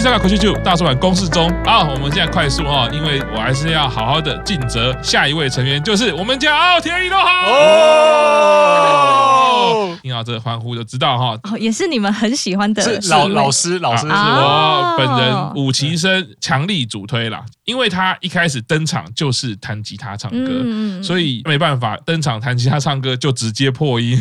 咚，我是三个口气就大叔版公式中。啊，我们现在快速哈，因为我还是要好好的尽责。下一位成员就是我们家奥田一都好。哦，听到这个欢呼就知道哈，哦，也是你们很喜欢的老老师，老师是我本人五期生强力主推啦，因为他一开始登场就是弹吉他唱歌，所以没办法登场弹吉他唱歌就直接破音。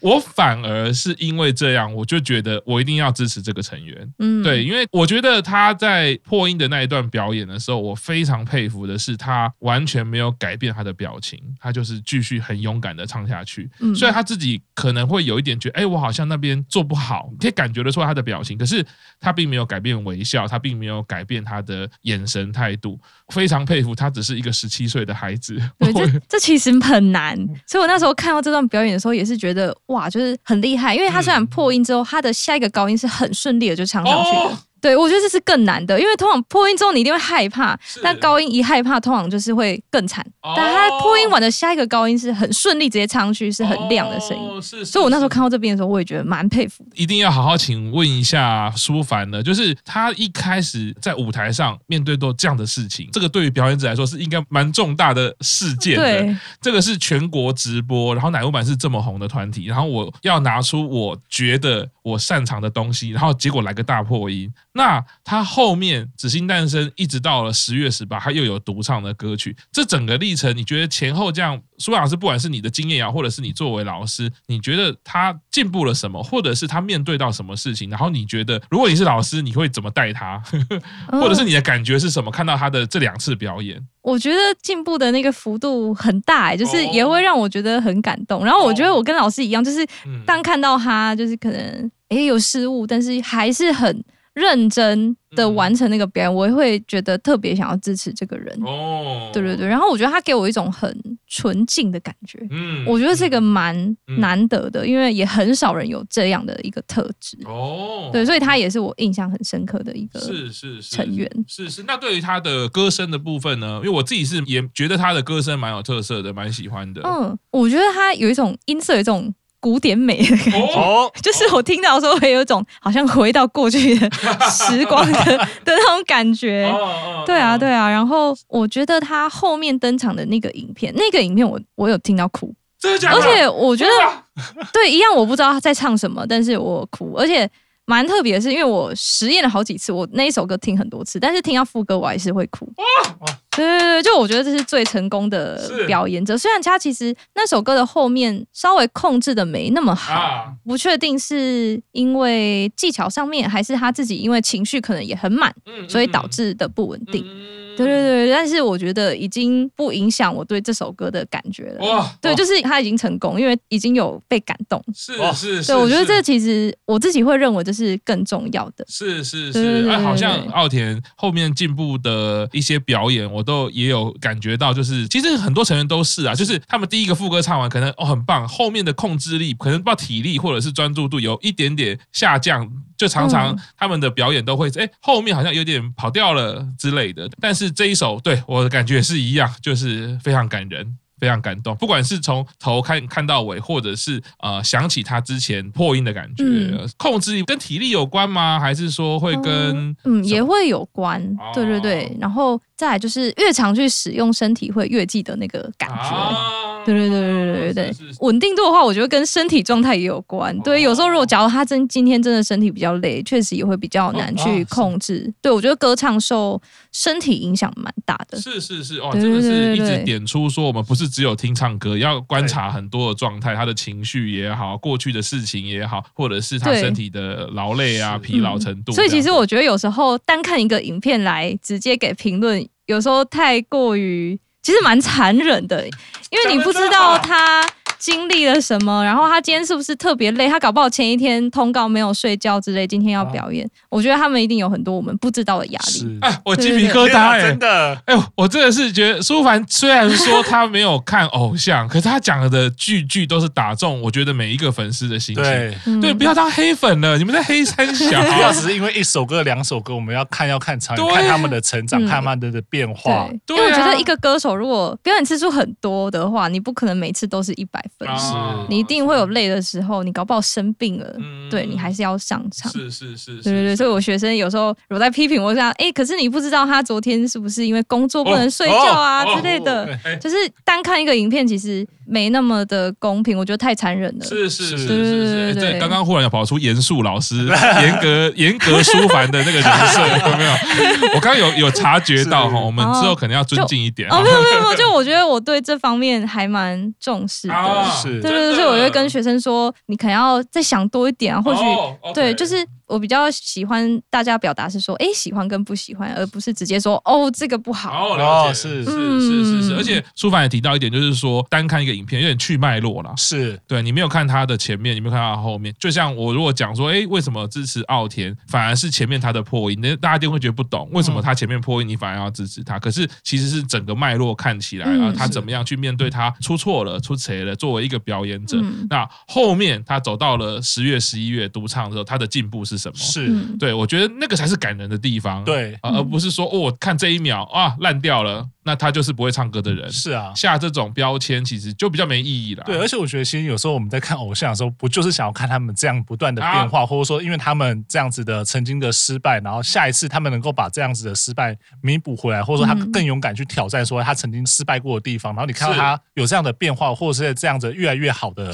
我反而是因为这样，我就觉得我一定要支持这个成员。嗯，对，因为我觉得他在破音的那一段表演的时候，我非常佩服的是他完全没有改变他的表情，他就是继续很勇敢的唱下去。嗯，虽然他自己可能会有一点觉得，哎，我好像那边做不好，可以感觉得出来他的表情，可是他并没有改变微笑，他并没有改变他的眼神态度。非常佩服他，只是一个十七岁的孩子。对，这 这其实很难，所以我那时候看到这段表演的时候，也是觉得。哇，就是很厉害，因为他虽然破音之后，他的下一个高音是很顺利的就唱上去了。对，我觉得这是更难的，因为通常破音之后你一定会害怕，但高音一害怕，通常就是会更惨。但他破音完的下一个高音是很顺利，直接唱上去是很亮的声音。所以，我那时候看到这边的时候，我也觉得蛮佩服。一定要好好请问一下舒凡呢，就是他一开始在舞台上面对到这样的事情，这个对于表演者来说是应该蛮重大的事件的。对，这个是全国直播，然后乃木坂是这么红的团体，然后我要拿出我觉得我擅长的东西，然后结果来个大破音。那他后面《紫星诞生》一直到了十月十八，他又有独唱的歌曲。这整个历程，你觉得前后这样，书帆老师，不管是你的经验啊，或者是你作为老师，你觉得他进步了什么，或者是他面对到什么事情？然后你觉得，如果你是老师，你会怎么带他？或者是你的感觉是什么？看到他的这两次表演，我觉得进步的那个幅度很大，欸，就是也会让我觉得很感动。然后我觉得我跟老师一样，就是当看到他，就是可能也有失误，但是还是很。认真的完成那个表演，我也会觉得特别想要支持这个人。哦，对对对，然后我觉得他给我一种很纯净的感觉。嗯，我觉得这个蛮难得的，因为也很少人有这样的一个特质。哦，对，所以他也是我印象很深刻的一个是是成员。是是，是，是。那对于他的歌声的部分呢？因为我自己是也觉得他的歌声蛮有特色的，蛮喜欢的。嗯，我觉得他有一种音色，有一种。古典美的感觉，哦、就是我听到的时候会有一种好像回到过去的时光的的那种感觉。哦、对啊，对啊。然后我觉得他后面登场的那个影片，那个影片我我有听到哭，真的假的？而且我觉得对一样，我不知道他在唱什么，但是我哭，而且。蛮特别的是，因为我实验了好几次，我那一首歌听很多次，但是听到副歌我还是会哭。哇！对对对，就我觉得这是最成功的表演者。虽然他其实那首歌的后面稍微控制的没那么好，不确定是因为技巧上面，还是他自己因为情绪可能也很满，所以导致的不稳定。对对对，但是我觉得已经不影响我对这首歌的感觉了。哇，对，就是他已经成功，因为已经有被感动。是是是，对，我觉得这其实我自己会认为这是更重要的。是是是，哎，好像奥田后面进步的一些表演，我都也有感觉到，就是其实很多成员都是啊，就是他们第一个副歌唱完可能哦很棒，后面的控制力可能不知道体力或者是专注度有一点点下降，就常常他们的表演都会哎后面好像有点跑掉了之类的，但是。这一首对我的感觉是一样，就是非常感人，非常感动。不管是从头看看到尾，或者是呃想起他之前破音的感觉，嗯、控制力跟体力有关吗？还是说会跟嗯也会有关？对对对，然后再来就是越常去使用身体，会越记得那个感觉。啊对对对对对对对，稳定度的话，我觉得跟身体状态也有关。对，有时候如果假如他真今天真的身体比较累，确实也会比较难去控制。对，我觉得歌唱受身体影响蛮大的。是是是，哦，真的是一直点出说，我们不是只有听唱歌，要观察很多的状态，他的情绪也好，过去的事情也好，或者是他身体的劳累啊、疲劳程度。所以其实我觉得有时候单看一个影片来直接给评论，有时候太过于。其实蛮残忍的，因为你不知道他经历了什么，然后他今天是不是特别累？他搞不好前一天通告没有睡觉之类，今天要表演。我觉得他们一定有很多我们不知道的压力。哎，我鸡皮疙瘩哎，真的。哎呦，我真的是觉得舒凡虽然说 他没有看偶像，可是他讲的句句都是打中我觉得每一个粉丝的心情。对，对，不要当黑粉了，你们在黑三小。不要只是因为一首歌、两首歌，我们要看要看长远，看他们的成长，看他们的变化。因为我觉得一个歌手如果表演次数很多的话，你不可能每次都是一百分，是。你一定会有累的时候，你搞不好生病了，对你还是要上场。是是是，对对对，所以我学生有时候我在批评我这样，哎，可是你不知道他昨天是不是因为工作不能睡觉啊之类的，就是单看一个影片其实没那么的公平，我觉得太残忍了。是是是是是，对，刚刚忽然要跑出严肃老师、严格严格书凡的那个人设，有没有？我刚刚有有察觉到哈，我们之后可能要尊敬一点。哦，没有没有没有，就我觉得我对这方面还蛮重视的。是，对对对，所以我就跟学生说，你可能要再想多一点啊，或许对，就是。我比较喜欢大家表达是说，哎，喜欢跟不喜欢，而不是直接说，哦，这个不好。哦，了解，是是是是是，而且舒凡也提到一点，就是说单看一个影片有点去脉络了。是，对你没有看他的前面，你没有看他的后面。就像我如果讲说，哎，为什么支持奥田，反而是前面他的破音，那大家一定会觉得不懂，为什么他前面破音，你反而要支持他？可是其实是整个脉络看起来啊，他怎么样去面对他出错了、出错了，作为一个表演者，那后面他走到了十月、十一月独唱的时候，他的进步是。什么是对？我觉得那个才是感人的地方，对，而不是说哦，看这一秒啊烂掉了。那他就是不会唱歌的人，是啊，下这种标签其实就比较没意义了。对，而且我觉得其实有时候我们在看偶像的时候，不就是想要看他们这样不断的变化，啊、或者说因为他们这样子的曾经的失败，然后下一次他们能够把这样子的失败弥补回来，或者说他更勇敢去挑战，说他曾经失败过的地方，然后你看到他有这样的变化，或者是在这样子越来越好的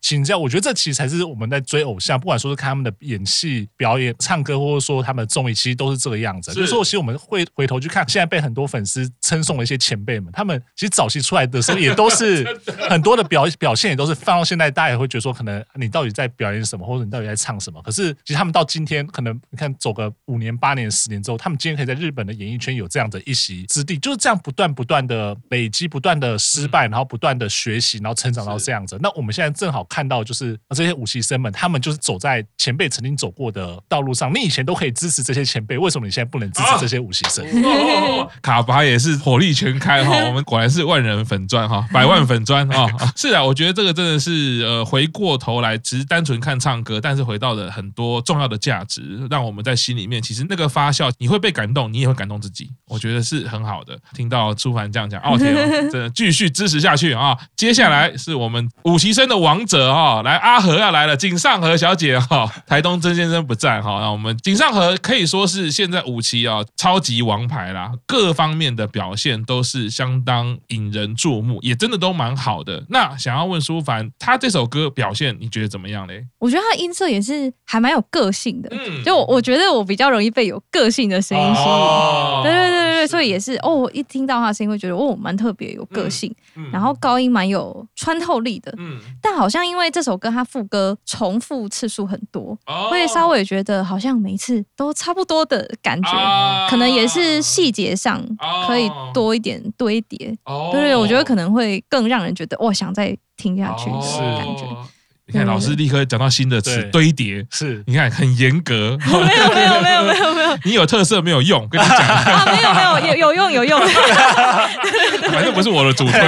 请教，我觉得这其实才是我们在追偶像，不管说是看他们的演戏、表演、唱歌，或者说他们的综艺，其实都是这个样子。就是说，其实我们会回头去看，现在被很多粉丝称颂的一些前辈们。他们其实早期出来的时候也都是 很多的表表现，也都是放到现在，大家也会觉得说，可能你到底在表演什么，或者你到底在唱什么？可是其实他们到今天，可能你看走个五年、八年、十年之后，他们今天可以在日本的演艺圈有这样的一席之地，就是这样不断不断的累积，不断的失败，然后不断的学习，然后成长到这样子。那我们现在正好看到，就是这些武器生们，他们就是走在前辈曾经走过的道路上。你以前都可以支持这些前辈，为什么你现在不能支持这些武器生？卡巴也是火力全开哈。我们果然是万人粉钻哈，百万粉钻啊！是啊，我觉得这个真的是呃，回过头来只是单纯看唱歌，但是回到了很多重要的价值，让我们在心里面其实那个发酵，你会被感动，你也会感动自己，我觉得是很好的。听到朱凡这样讲，奥田真的继续支持下去啊！接下来是我们五期生的王者哈，来阿和要来了，井上和小姐哈，台东曾先生不在哈，那我们井上和可以说是现在五期啊超级王牌啦，各方面的表现都是相。当引人注目，也真的都蛮好的。那想要问舒凡，他这首歌表现你觉得怎么样嘞？我觉得他的音色也是还蛮有个性的。嗯，就我觉得我比较容易被有个性的声音吸引。哦、对对对对，所以也是哦，我一听到他的声音会觉得哦，蛮特别有个性。嗯嗯、然后高音蛮有穿透力的。嗯，但好像因为这首歌他副歌重复次数很多，哦、会稍微觉得好像每一次都差不多的感觉，哦、可能也是细节上可以多一点堆。叠，哦、对对，我觉得可能会更让人觉得哇，想再听下去是感觉。哦你看，老师立刻讲到新的词“堆叠”，是你看很严格。没有没有没有没有没有没有，你有特色没有用，跟你讲 啊，没有没有有有用有用。反正不是我的主推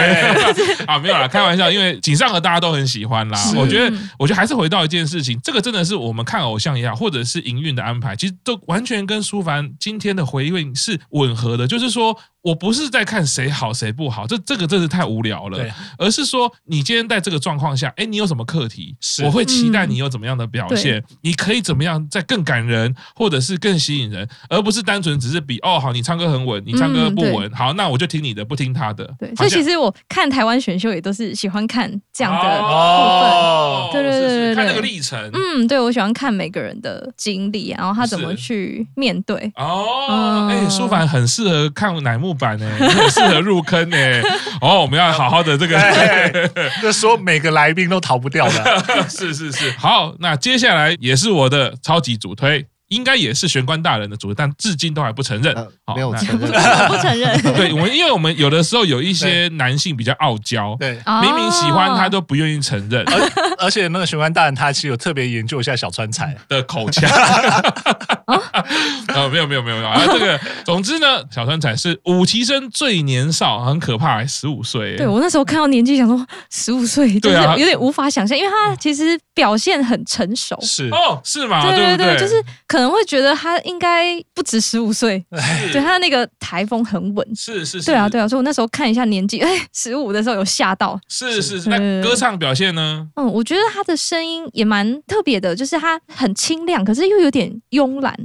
啊，没有啦，开玩笑。因为井上和大家都很喜欢啦，我觉得我觉得还是回到一件事情，这个真的是我们看偶像也好，或者是营运的安排，其实都完全跟舒凡今天的回应是吻合的。就是说我不是在看谁好谁不好，这这个真是太无聊了，而是说你今天在这个状况下，哎，你有什么课题？我会期待你有怎么样的表现，嗯、你可以怎么样再更感人，或者是更吸引人，而不是单纯只是比哦好，你唱歌很稳，你唱歌不稳，嗯、好，那我就听你的，不听他的。对，所以其实我看台湾选秀也都是喜欢看这样的部分，哦、对对对对，对，看那个历程。嗯，对，我喜欢看每个人的经历，然后他怎么去面对。哦，哎、嗯，书凡很适合看乃木坂呢，很适合入坑呢。哦，我们要好好的这个，这 说每个来宾都逃不掉的。是是是，好，那接下来也是我的超级主推，应该也是玄关大人的主推，但至今都还不承认，呃、没有承认，不承认。对，我们因为我们有的时候有一些男性比较傲娇，对，明明喜欢他都不愿意承认，而而且那个玄关大人他其实有特别研究一下小川彩的口腔。啊，没有没有没有没有啊！这个，总之呢，小川彩是五期生最年少，很可怕，十五岁。对，我那时候看到年纪，想说十五岁，就是有点无法想象，因为他其实表现很成熟。是哦，是吗？对对对，就是可可能会觉得他应该不止十五岁，对他那个台风很稳，是是是，对啊对啊，所以我那时候看一下年纪，哎，十五的时候有吓到，是是是，那歌唱表现呢？嗯，我觉得他的声音也蛮特别的，就是他很清亮，可是又有点慵懒。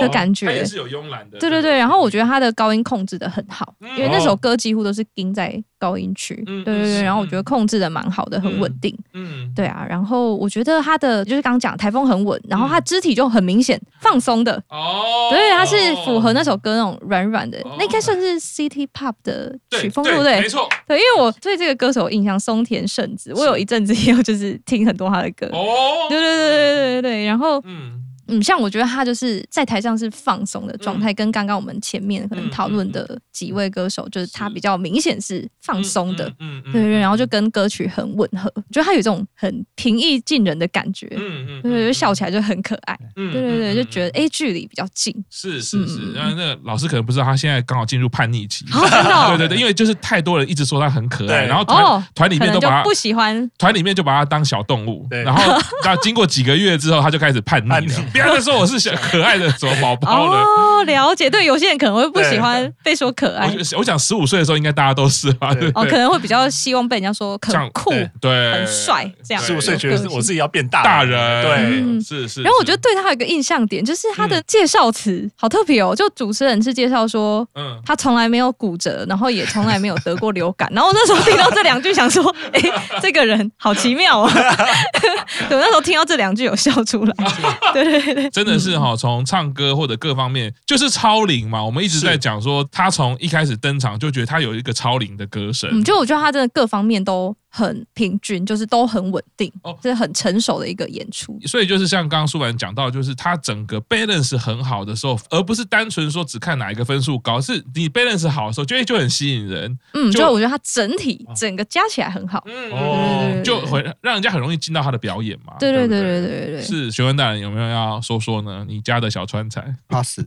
的感觉，他也是有慵懒的。对对对，然后我觉得他的高音控制的很好，因为那首歌几乎都是盯在高音区。对对对，然后我觉得控制的蛮好的，很稳定。嗯，对啊，然后我觉得他的就是刚刚讲台风很稳，然后他肢体就很明显放松的。哦，对，他是符合那首歌那种软软的，那应该算是 City Pop 的曲风，对不对？没错。对，因为我对这个歌手印象松田圣子，我有一阵子也有就是听很多他的歌。哦，对对对对对对，然后嗯。嗯，像我觉得他就是在台上是放松的状态，跟刚刚我们前面可能讨论的几位歌手，就是他比较明显是放松的，嗯对对，然后就跟歌曲很吻合，我觉得他有这种很平易近人的感觉，嗯嗯，对对，笑起来就很可爱，嗯对对对，就觉得哎距离比较近，是是是，然后那个老师可能不知道他现在刚好进入叛逆期，对对对，因为就是太多人一直说他很可爱，然后团团里面都把他不喜欢，团里面就把他当小动物，然后然后经过几个月之后，他就开始叛逆了。不要说我是小可爱的什么宝宝了哦，了解。对，有些人可能会不喜欢被说可爱。我想十五岁的时候，应该大家都是吧？哦，可能会比较希望被人家说很酷，对，很帅这样。十五岁觉得我自己要变大大人，对，是是。然后我觉得对他有一个印象点，就是他的介绍词好特别哦。就主持人是介绍说，嗯，他从来没有骨折，然后也从来没有得过流感。然后我那时候听到这两句，想说，哎，这个人好奇妙啊。对，那时候听到这两句有笑出来。对对对，真的。是哈，从唱歌或者各方面就是超龄嘛。我们一直在讲说，他从一开始登场就觉得他有一个超龄的歌声。嗯，就我觉得他真的各方面都很平均，就是都很稳定，哦，这是很成熟的一个演出。所以就是像刚刚舒婉讲到，就是他整个 balance 很好的时候，而不是单纯说只看哪一个分数高，是你 balance 好的时候，就会就很吸引人。嗯，就我觉得他整体整个加起来很好，嗯哦，就会让人家很容易进到他的表演嘛。对对对对对对，是学问大人有没有要说说呢？你家的小川菜 pass，，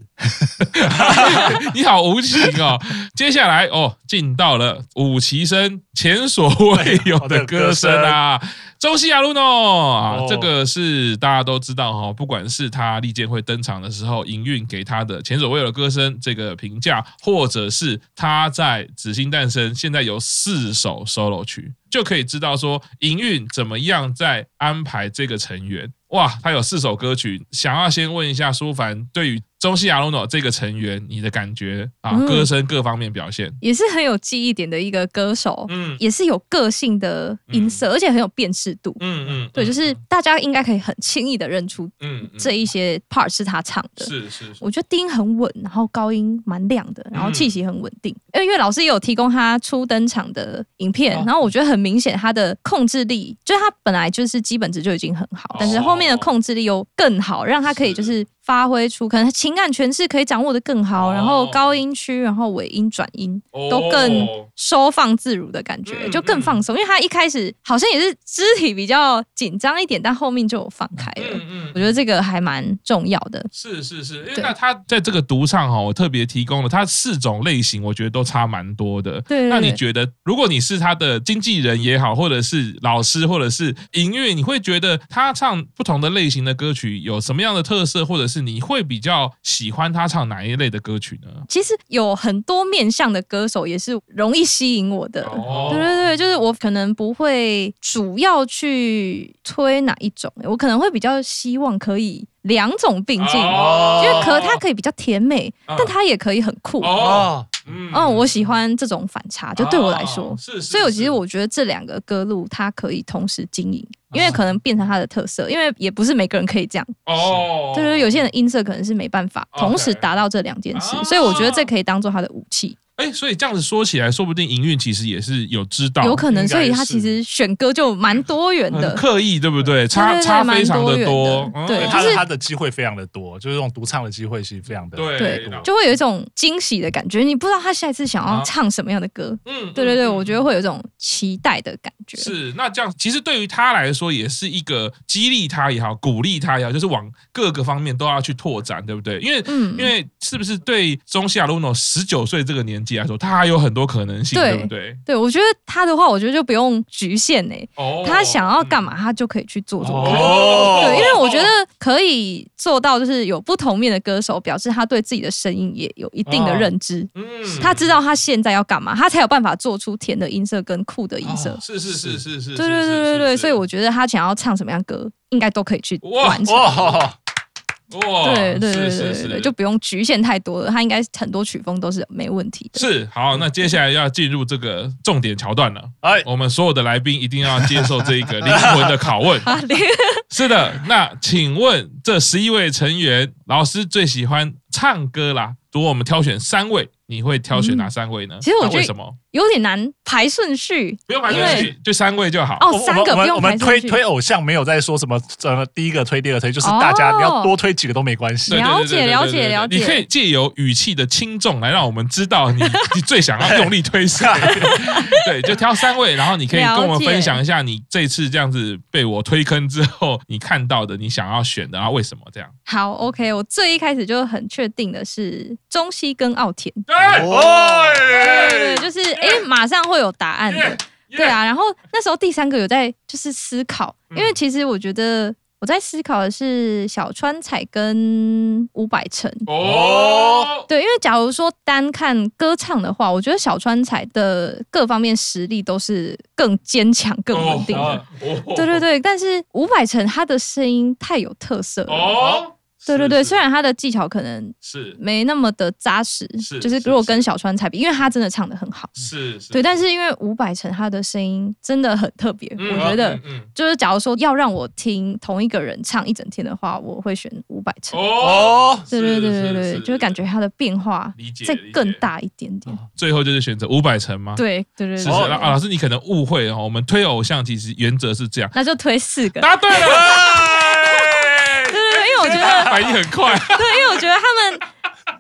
你好无情哦。接下来哦，进到了五旗生前所未有的歌声啊，周西亚鲁诺啊，这个是大家都知道哈。不管是他利剑会登场的时候，营运给他的前所未有的歌声这个评价，或者是他在紫星诞生，现在有四首 solo 曲，就可以知道说营运怎么样在安排这个成员。哇，他有四首歌曲，想要先问一下舒凡，对于中西亚鲁诺这个成员，你的感觉啊，歌声各方面表现。也是很有记忆点的一个歌手，嗯，也是有个性的音色，而且很有辨识度，嗯嗯，对，就是大家应该可以很轻易的认出，嗯，这一些 part 是他唱的，是是，我觉得低音很稳，然后高音蛮亮的，然后气息很稳定，因为因为老师也有提供他初登场的影片，然后我觉得很明显他的控制力，就是他本来就是基本值就已经很好，但是后面的控制力又更好，让他可以就是。发挥出可能情感诠释可以掌握的更好，然后高音区，然后尾音转音都更收放自如的感觉，就更放松。因为他一开始好像也是肢体比较紧张一点，但后面就有放开了。嗯我觉得这个还蛮重要的。是是是，因为那他在这个独唱哈，我特别提供了他四种类型，我觉得都差蛮多的。对，那你觉得，如果你是他的经纪人也好，或者是老师，或者是音乐，你会觉得他唱不同的类型的歌曲有什么样的特色，或者是？是你会比较喜欢他唱哪一类的歌曲呢？其实有很多面向的歌手也是容易吸引我的。哦、对对对，就是我可能不会主要去推哪一种，我可能会比较希望可以两种并进，哦、因为可他可以比较甜美，哦、但他也可以很酷。哦嗯，嗯，我喜欢这种反差，就对我来说，是，所以我其实我觉得这两个歌路它可以同时经营，因为可能变成它的特色，因为也不是每个人可以这样，哦，就是有些人音色可能是没办法同时达到这两件事，所以我觉得这可以当做他的武器。哎，所以这样子说起来，说不定营运其实也是有知道，有可能，所以他其实选歌就蛮多元的，刻意对不对？差差非常的多，对，他他的机会非常的多，就是这种独唱的机会其实非常的多，对，就会有一种惊喜的感觉，你不知道他下一次想要唱什么样的歌，嗯，对对对，我觉得会有一种期待的感觉。是，那这样其实对于他来说也是一个激励他也好，鼓励他也好，就是往各个方面都要去拓展，对不对？因为，嗯，因为是不是对中西亚鲁诺十九岁这个年纪？己来说，他还有很多可能性，对不对？对，我觉得他的话，我觉得就不用局限呢。哦，他想要干嘛，他就可以去做做看。哦，对，因为我觉得可以做到，就是有不同面的歌手，表示他对自己的声音也有一定的认知。嗯，他知道他现在要干嘛，他才有办法做出甜的音色跟酷的音色。是是是是是，对对对对对，所以我觉得他想要唱什么样歌，应该都可以去完成。哇，对对对对对，就不用局限太多了。它应该很多曲风都是没问题的。是，好，那接下来要进入这个重点桥段了。哎，我们所有的来宾一定要接受这一个灵魂的拷问。是的，那请问这十一位成员，老师最喜欢唱歌啦？如果我们挑选三位，你会挑选哪三位呢？其实我觉得为什么？有点难排顺序，不用排顺序，就三位就好。哦，三个不用排顺序。我们推推偶像没有在说什么，呃，第一个推，第二个推，就是大家你要多推几个都没关系。了解了解了解。你可以借由语气的轻重来让我们知道你你最想要用力推谁。对，就挑三位，然后你可以跟我们分享一下你这次这样子被我推坑之后，你看到的，你想要选的，然后为什么这样？好，OK，我最一开始就很确定的是中西跟奥田。对，对对，就是。哎，马上会有答案的.对啊。然后那时候第三个有在就是思考，因为其实我觉得我在思考的是小川彩跟伍佰成哦，对，因为假如说单看歌唱的话，我觉得小川彩的各方面实力都是更坚强、更稳定的，oh, oh, oh. 对对对。但是伍佰成他的声音太有特色了。Oh. 对对对，虽然他的技巧可能是。没那么的扎实，是就是如果跟小川才比，因为他真的唱的很好，是，对，但是。因为伍佰成他的声音真的很特别，我觉得，就是假如说要让我听同一个人唱一整天的话，我会选伍佰成。哦，对对对对对，就是感觉他的变化再更大一点点。最后就是选择伍佰成吗？对对对，是是啊，老师你可能误会哦，我们推偶像其实原则是这样，那就推四个。答对了。反应很快，对，因为我觉得他们。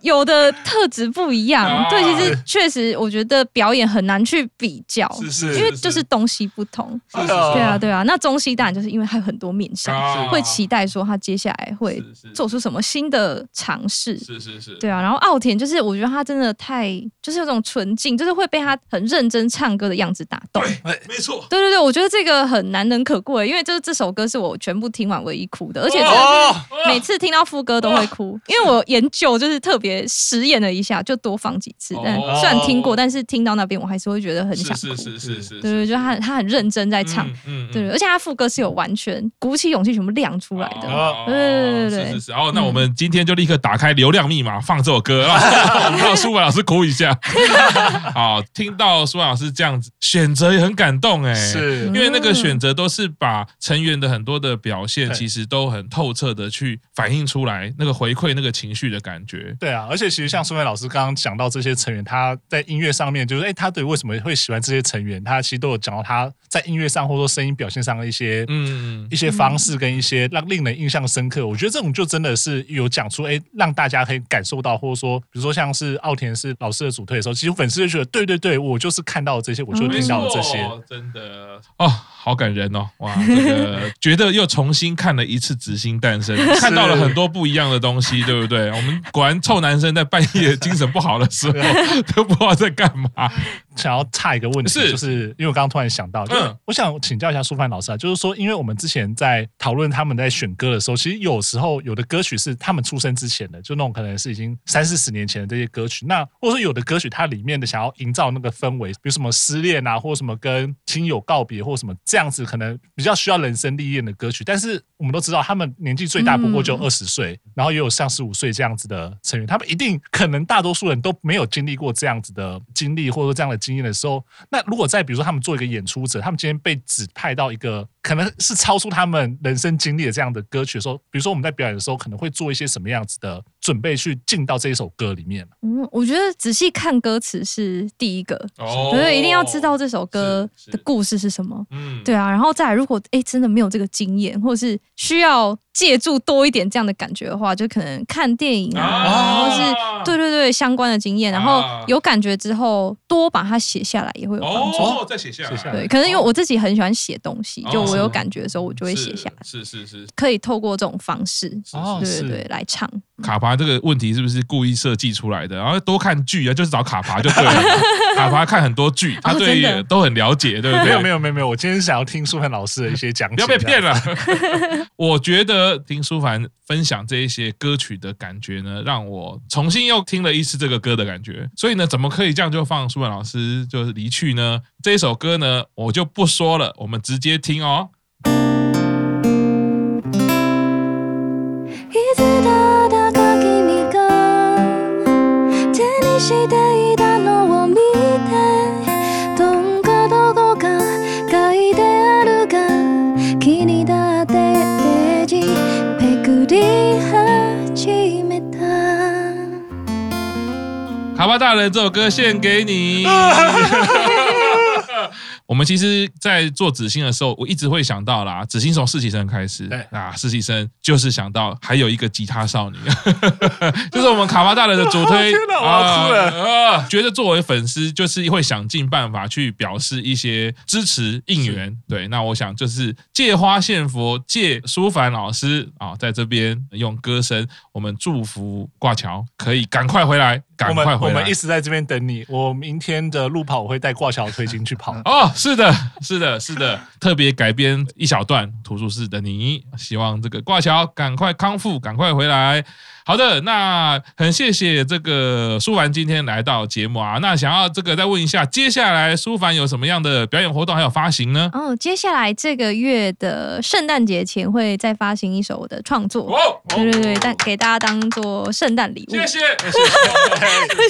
有的特质不一样，啊、对，其实确实，我觉得表演很难去比较，是是，因为就是东西不同，是是，对啊，对啊。那中西当然就是因为还有很多面向，啊、会期待说他接下来会做出什么新的尝试，是是是，对啊。然后奥田就是我觉得他真的太就是有种纯净，就是会被他很认真唱歌的样子打动，对，没错，对对对，我觉得这个很难能可贵，因为就是这首歌是我全部听完唯一哭的，而且真的每次听到副歌都会哭，因为我研究就是特别。实验了一下，就多放几次。但虽然听过，但是听到那边我还是会觉得很想哭。是是是是，对对，就他他很认真在唱，嗯对，而且他副歌是有完全鼓起勇气全部亮出来的。对对对对，是是是。然后那我们今天就立刻打开流量密码放这首歌，让舒帆老师哭一下。好，听到舒帆老师这样子选择也很感动哎，是因为那个选择都是把成员的很多的表现，其实都很透彻的去反映出来，那个回馈那个情绪的感觉。对啊，而且。其实像苏伟老师刚刚讲到这些成员，他在音乐上面就是，哎，他对为什么会喜欢这些成员，他其实都有讲到他在音乐上或者说声音表现上的一些，嗯，一些方式跟一些让令人印象深刻。我觉得这种就真的是有讲出，哎，让大家可以感受到，或者说，比如说像是奥田是老师的主推的时候，其实粉丝就觉得，对对对，我就是看到这些，我就听到了这些，真的哦，好感人哦，哇，这个觉得又重新看了一次《紫星诞生》，看到了很多不一样的东西，对不对？我们果然臭男生在。半夜精神不好的时候 都不知道在干嘛。想要差一个问题，是。就是因为我刚刚突然想到，嗯，我想请教一下舒凡老师啊，就是说，因为我们之前在讨论他们在选歌的时候，其实有时候有的歌曲是他们出生之前的，就那种可能是已经三四十年前的这些歌曲，那或者说有的歌曲它里面的想要营造那个氛围，比如什么失恋啊，或者什么跟亲友告别，或什么这样子，可能比较需要人生历练的歌曲，但是我们都知道他们年纪最大不过就二十岁，然后也有像十五岁这样子的成员，他们一定。可能大多数人都没有经历过这样子的经历，或者说这样的经验的时候，那如果在比如说他们做一个演出者，他们今天被指派到一个可能是超出他们人生经历的这样的歌曲的时候，比如说我们在表演的时候，可能会做一些什么样子的准备去进到这一首歌里面？嗯，我觉得仔细看歌词是第一个，哦，对，一定要知道这首歌的故事是什么。嗯，对啊，然后再来，如果哎真的没有这个经验，或者是需要。借助多一点这样的感觉的话，就可能看电影啊，或是对对对相关的经验，然后有感觉之后多把它写下来也会有帮助。哦，再写下来，对，可能因为我自己很喜欢写东西，就我有感觉的时候，我就会写下来。是是是，可以透过这种方式，对对对来唱。卡巴爬这个问题是不是故意设计出来的？然后多看剧啊，就是找卡爬就对了。卡爬看很多剧，他对都很了解，对不对？没有没有没有没有，我今天想要听舒凡老师的一些讲解，不要被骗了。我觉得听舒凡分享这一些歌曲的感觉呢，让我重新又听了一次这个歌的感觉。所以呢，怎么可以这样就放舒凡老师就是离去呢？这一首歌呢，我就不说了，我们直接听哦。卡巴大人，这首歌献给你。我们其实，在做紫星的时候，我一直会想到啦，紫星从实习生开始，对啊，实习生就是想到还有一个吉他少女，就是我们卡巴大人的主推。天哪，我要哭了啊，啊！觉得作为粉丝，就是会想尽办法去表示一些支持应援。对，那我想就是借花献佛，借舒凡老师啊，在这边用歌声，我们祝福挂桥可以赶快回来，赶快回来。我们一直在这边等你。我明天的路跑，我会带挂桥推进去跑。哦。是的，是的，是的，特别改编一小段《图书室的你》，希望这个挂桥赶快康复，赶快回来。好的，那很谢谢这个舒凡今天来到节目啊。那想要这个再问一下，接下来舒凡有什么样的表演活动还有发行呢？哦，接下来这个月的圣诞节前会再发行一首我的创作。哦，对对对，但给大家当做圣诞礼物。谢谢，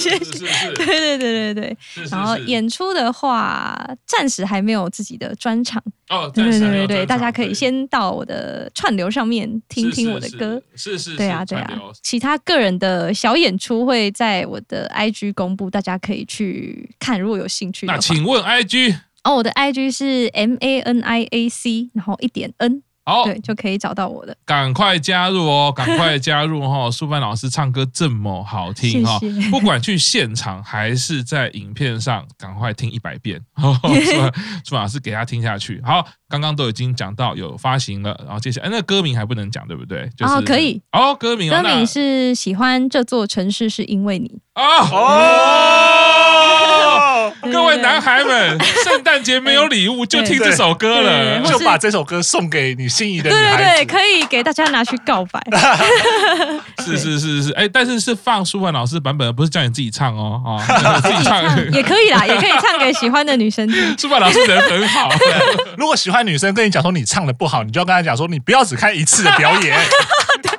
谢谢，谢谢，对对对对对。然后演出的话，暂时还没有自己的专场。哦，对对对对，大家可以先到我的串流上面听听我的歌。是是，对啊对啊。其他个人的小演出会在我的 IG 公布，大家可以去看，如果有兴趣。那请问 IG？哦，我的 IG 是 M A N I A C，然后一点 N。好，对，就可以找到我的。赶快加入哦，赶快加入哈！苏凡老师唱歌这么好听哈，谢谢，不管去现场还是在影片上，赶快听一百遍。苏凡老师给他听下去。好，刚刚都已经讲到有发行了，然后接下来，哎，那歌名还不能讲，对不对？就是、哦，可以。哦，歌名，歌名是喜欢这座城市是因为你。哦。哦各位男孩们，圣诞节没有礼物，就听这首歌了，就把这首歌送给你心仪的女孩。对对对，可以给大家拿去告白。是是是是，哎，但是是放舒凡老师版本，不是叫你自己唱哦，啊，自己唱也可以啦，也可以唱给喜欢的女生听。舒凡老师人很好，如果喜欢女生跟你讲说你唱的不好，你就要跟她讲说你不要只看一次的表演。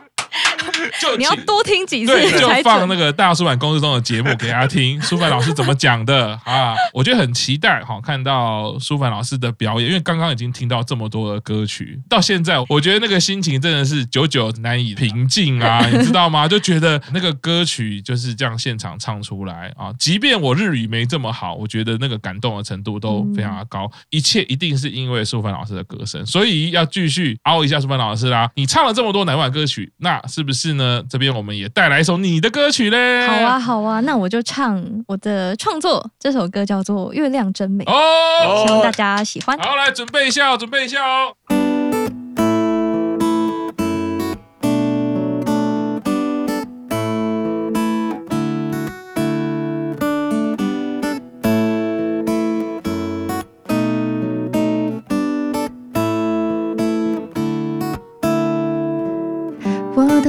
就你要多听几次，对，就放那个大书版公司中的节目给大家听，书凡老师怎么讲的啊？我觉得很期待哈，看到书凡老师的表演，因为刚刚已经听到这么多的歌曲，到现在我觉得那个心情真的是久久难以平静啊，你知道吗？就觉得那个歌曲就是这样现场唱出来啊，即便我日语没这么好，我觉得那个感动的程度都非常的高，一切一定是因为书凡老师的歌声，所以要继续凹一下书凡老师啦。你唱了这么多难忘歌曲，那是不是呢？这边我们也带来一首你的歌曲嘞。好啊，好啊，那我就唱我的创作，这首歌叫做《月亮真美》哦，希望大家喜欢。好，来准备一下，准备一下哦。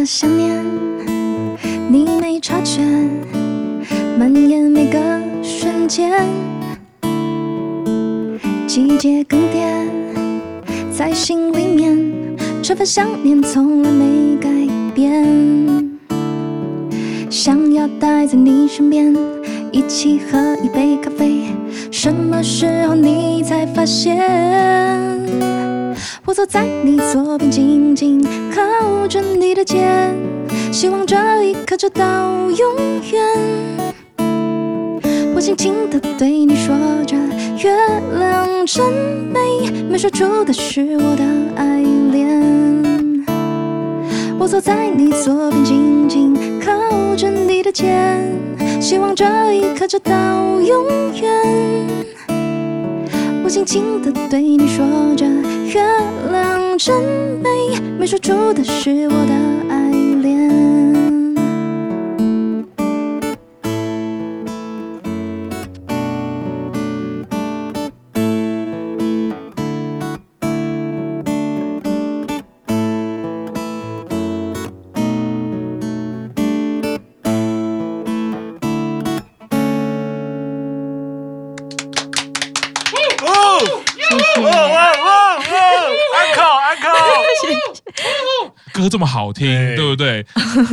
想念，你没察觉，蔓延每个瞬间。季节更迭，在心里面，这份想念从来没改变。想要待在你身边，一起喝一杯咖啡，什么时候你才发现？我坐在你左边，紧紧靠着你的肩，希望这一刻直到永远。我轻轻地对你说着，月亮真美，没说出的是我的爱恋。我坐在你左边，紧紧靠着你的肩，希望这一刻直到永远。我轻轻地对你说着，月亮真美，没说出的是我的歌这么好听，对不对？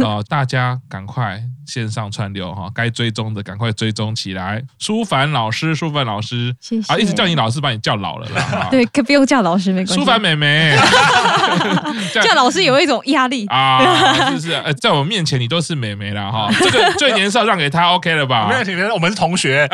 啊，大家赶快线上串流哈，该追踪的赶快追踪起来。舒凡老师，舒凡老师，谢谢。啊，一直叫你老师，把你叫老了啦。对，可不用叫老师，没关系。舒凡妹妹，叫老师有一种压力啊，是不是？在我面前你都是妹妹了哈，这个最年少让给他 OK 了吧？没有，我们是同学。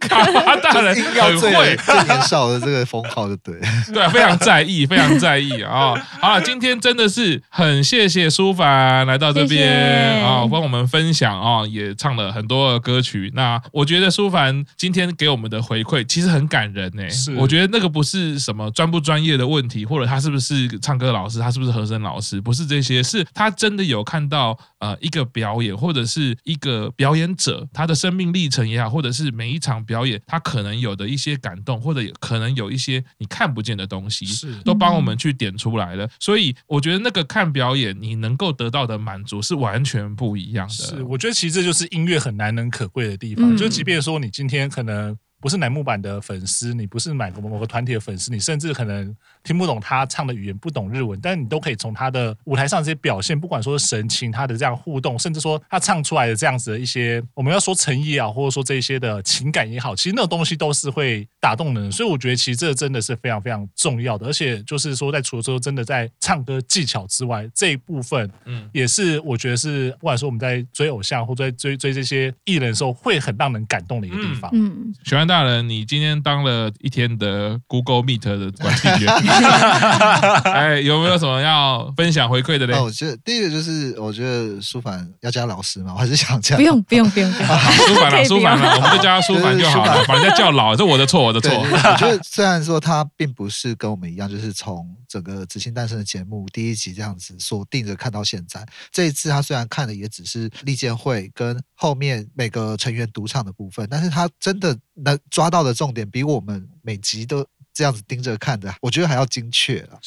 卡巴大人很会最年少的这个封号就对，对，非常在意，非常在意啊！好了，今天真的是很谢谢舒凡来到这边啊，帮我们分享啊，也唱了很多的歌曲。那我觉得舒凡今天给我们的回馈其实很感人呢。是，我觉得那个不是什么专不专业的问题，或者他是不是唱歌老师，他是不是和声老师，不是这些，是他真的有看到呃一个表演，或者是一个表演者他的生命历程也好，或者是每一场表演他可能有的一些感动，或者可能有一些你看不见的东西，是都帮我们去点出来了。所以我觉得那个看表演，你能够得到的满足是完全不一样的。是，我觉得其实这就是音乐很难能可贵的地方。就即便说你今天可能。不是乃木坂的粉丝，你不是某个某个团体的粉丝，你甚至可能听不懂他唱的语言，不懂日文，但是你都可以从他的舞台上这些表现，不管说是神情，他的这样互动，甚至说他唱出来的这样子的一些，我们要说诚意啊，或者说这些的情感也好，其实那种东西都是会打动人。所以我觉得其实这真的是非常非常重要的，而且就是说在除了说真的在唱歌技巧之外，这一部分，嗯，也是我觉得是不管说我们在追偶像或者在追追这些艺人的时候，会很让人感动的一个地方，嗯，喜欢。大人，你今天当了一天的 Google Meet 的管理员，哎，有没有什么要分享回馈的嘞？哦，我觉得第一个就是，我觉得舒凡要加老师嘛，我还是想加。不用，不用，不用，不用。舒凡了，舒凡了，我们就叫他舒凡就好了，把人家叫老，这我的错，我的错。我觉得虽然说他并不是跟我们一样，就是从整个《紫星诞生》的节目第一集这样子锁定着看到现在。这一次他虽然看的也只是立见会跟后面每个成员独唱的部分，但是他真的能。抓到的重点比我们每集都这样子盯着看的，我觉得还要精确了。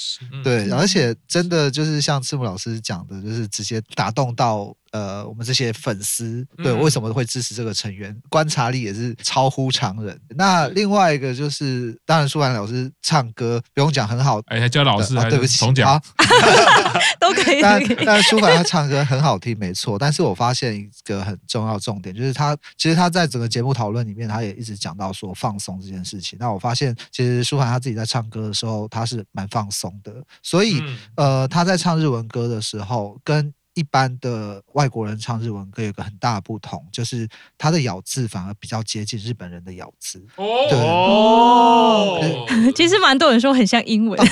对，而且真的就是像赤木老师讲的，就是直接打动到。呃，我们这些粉丝对为什么会支持这个成员，嗯、观察力也是超乎常人。那另外一个就是，当然舒凡老师唱歌不用讲很好，哎，还叫老师，啊、对不起，重讲，啊、都可以。但但舒缓他唱歌很好听，没错。但是我发现一个很重要重点，就是他其实他在整个节目讨论里面，他也一直讲到说放松这件事情。那我发现，其实舒缓他自己在唱歌的时候，他是蛮放松的。所以，嗯、呃，他在唱日文歌的时候，跟一般的外国人唱日文歌有个很大的不同，就是他的咬字反而比较接近日本人的咬字。哦，对。哦，其实蛮多人说很像英文。哦、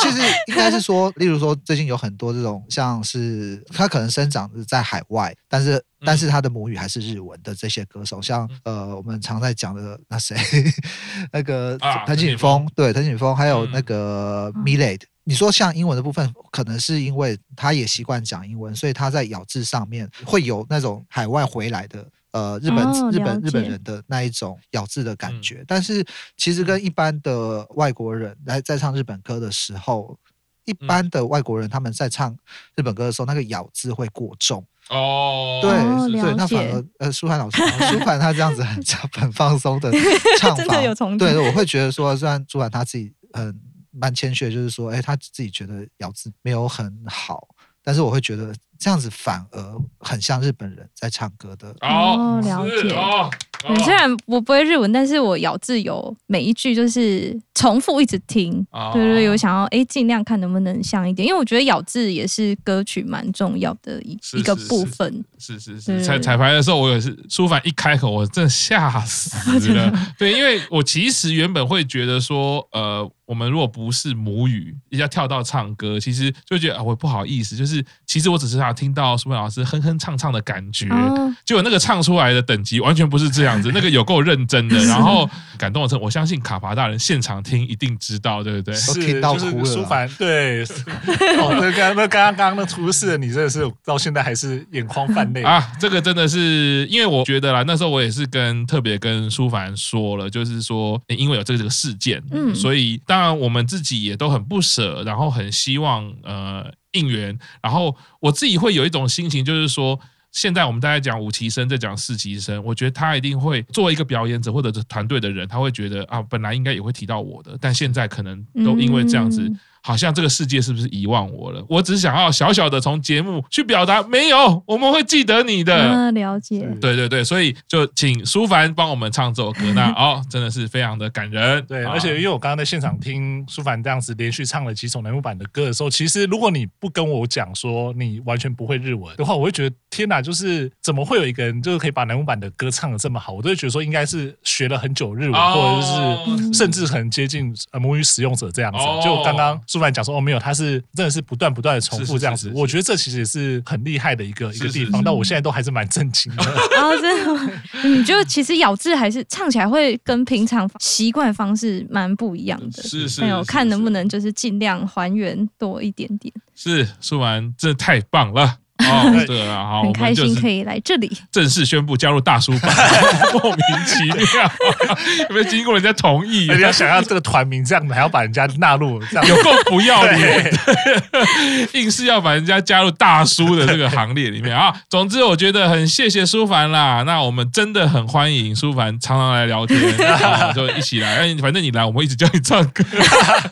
其实应该是说，例如说最近有很多这种像是他可能生长在海外，但是但是他的母语还是日文的这些歌手，像呃我们常在讲的那谁，那个藤井风，对藤井风，还有那个 Milet。你说像英文的部分，可能是因为他也习惯讲英文，所以他在咬字上面会有那种海外回来的呃日本、哦、日本日本人的那一种咬字的感觉。嗯、但是其实跟一般的外国人来在唱日本歌的时候，一般的外国人他们在唱日本歌的时候，那个咬字会过重哦。对，对，那反而呃舒涵老师，舒涵他这样子很 很放松的唱 法，对，我会觉得说，虽然舒涵他自己很。蛮谦虚的，就是说，哎，他自己觉得咬字没有很好，但是我会觉得这样子反而很像日本人在唱歌的。哦，了解。哦哦、虽然我不会日文，但是我咬字有每一句就是重复一直听，哦、对，对对，有想要哎尽量看能不能像一点，因为我觉得咬字也是歌曲蛮重要的一一个部分。是是是，彩彩排的时候我也是，舒凡一开口我真的吓死了。对，因为我其实原本会觉得说，呃。我们如果不是母语，一下跳到唱歌，其实就觉得啊，我不好意思。就是其实我只是想听到舒凡老师哼哼唱唱的感觉，哦、结果那个唱出来的等级完全不是这样子，那个有够认真的，然后感动的时候，我相信卡帕大人现场听一定知道，对不对？是，听到哭了。舒凡对，哦，那 刚那刚刚刚那出事，你真的是到现在还是眼眶泛泪啊！这个真的是，因为我觉得啦，那时候我也是跟特别跟舒凡说了，就是说，因为有这个这个事件，嗯，所以当。当然，我们自己也都很不舍，然后很希望呃应援，然后我自己会有一种心情，就是说，现在我们大家讲五期生，再讲四期生，我觉得他一定会作为一个表演者或者是团队的人，他会觉得啊，本来应该也会提到我的，但现在可能都因为这样子。好像这个世界是不是遗忘我了？我只是想要小小的从节目去表达，没有，我们会记得你的。嗯，了解。对对对，所以就请舒凡帮我们唱这首歌，那哦，真的是非常的感人。对，而且因为我刚刚在现场听舒凡这样子连续唱了几首乃木版的歌的时候，其实如果你不跟我讲说你完全不会日文的话，我会觉得天哪，就是怎么会有一个人就是可以把乃木版的歌唱的这么好？我都会觉得说应该是学了很久日文，哦、或者是甚至很接近母语使用者这样子。哦、就刚刚书帆讲说哦，没有，他是真的是不断不断的重复这样子。我觉得这其实也是很厉害的一个一个地方。但我现在都还是蛮震惊的。然后真的，你就其实咬字还是唱起来会跟平常习惯方式蛮不一样的。是是，有看能不能就是尽量还原多一点点。是，说完真的太棒了。哦，对啊，好，很开心可以来这里，正式宣布加入大叔版，莫名其妙，有没有经过人家同意？人家想要这个团名这样子，还要把人家纳入，这样有够不要脸，硬是要把人家加入大叔的这个行列里面啊！总之，我觉得很谢谢舒凡啦，那我们真的很欢迎舒凡常常来聊天，就一起来。哎，反正你来，我们会一直叫你唱歌。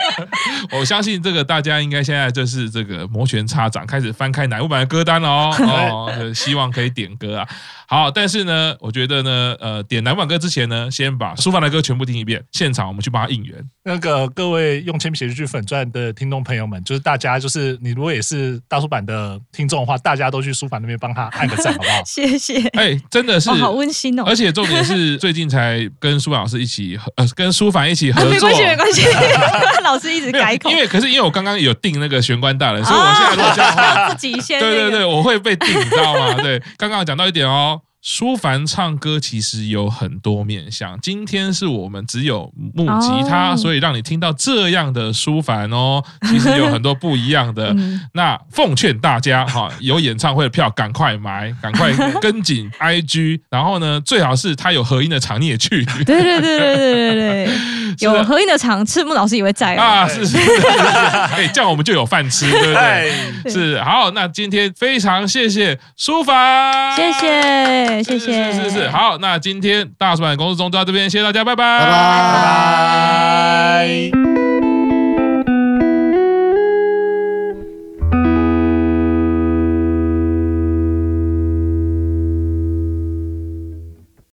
我相信这个大家应该现在就是这个摩拳擦掌，开始翻开乃木坂的歌单了。哦 哦，希望可以点歌啊。好，但是呢，我觉得呢，呃，点男版歌之前呢，先把舒凡的歌全部听一遍。现场我们去帮他应援。那个各位用铅笔写日剧粉钻的听众朋友们，就是大家，就是你如果也是大叔版的听众的话，大家都去舒凡那边帮他按个赞，好不好？谢谢。哎，真的是，好温馨哦。而且重点是，最近才跟舒凡老师一起，呃，跟舒凡一起合作。没关系，没关系。老师一直改口。因为可是因为我刚刚有定那个玄关大人，所以我现在如果这样自己先。对对对，我会被顶，你知道吗？对，刚刚讲到一点哦。舒凡唱歌其实有很多面向，今天是我们只有木吉他，oh. 所以让你听到这样的舒凡哦。其实有很多不一样的。那奉劝大家哈，有演唱会的票赶快买，赶快跟紧 IG，然后呢，最好是他有合音的场你也去。对对对对对对对，有合影的场，赤木老师也会在啊。是是是，哎，这样我们就有饭吃，对不对？是好，那今天非常谢谢书法，谢谢。谢谢，是是是，好，那今天大叔版公司中就到这边，谢谢大家，拜拜，拜拜。拜拜。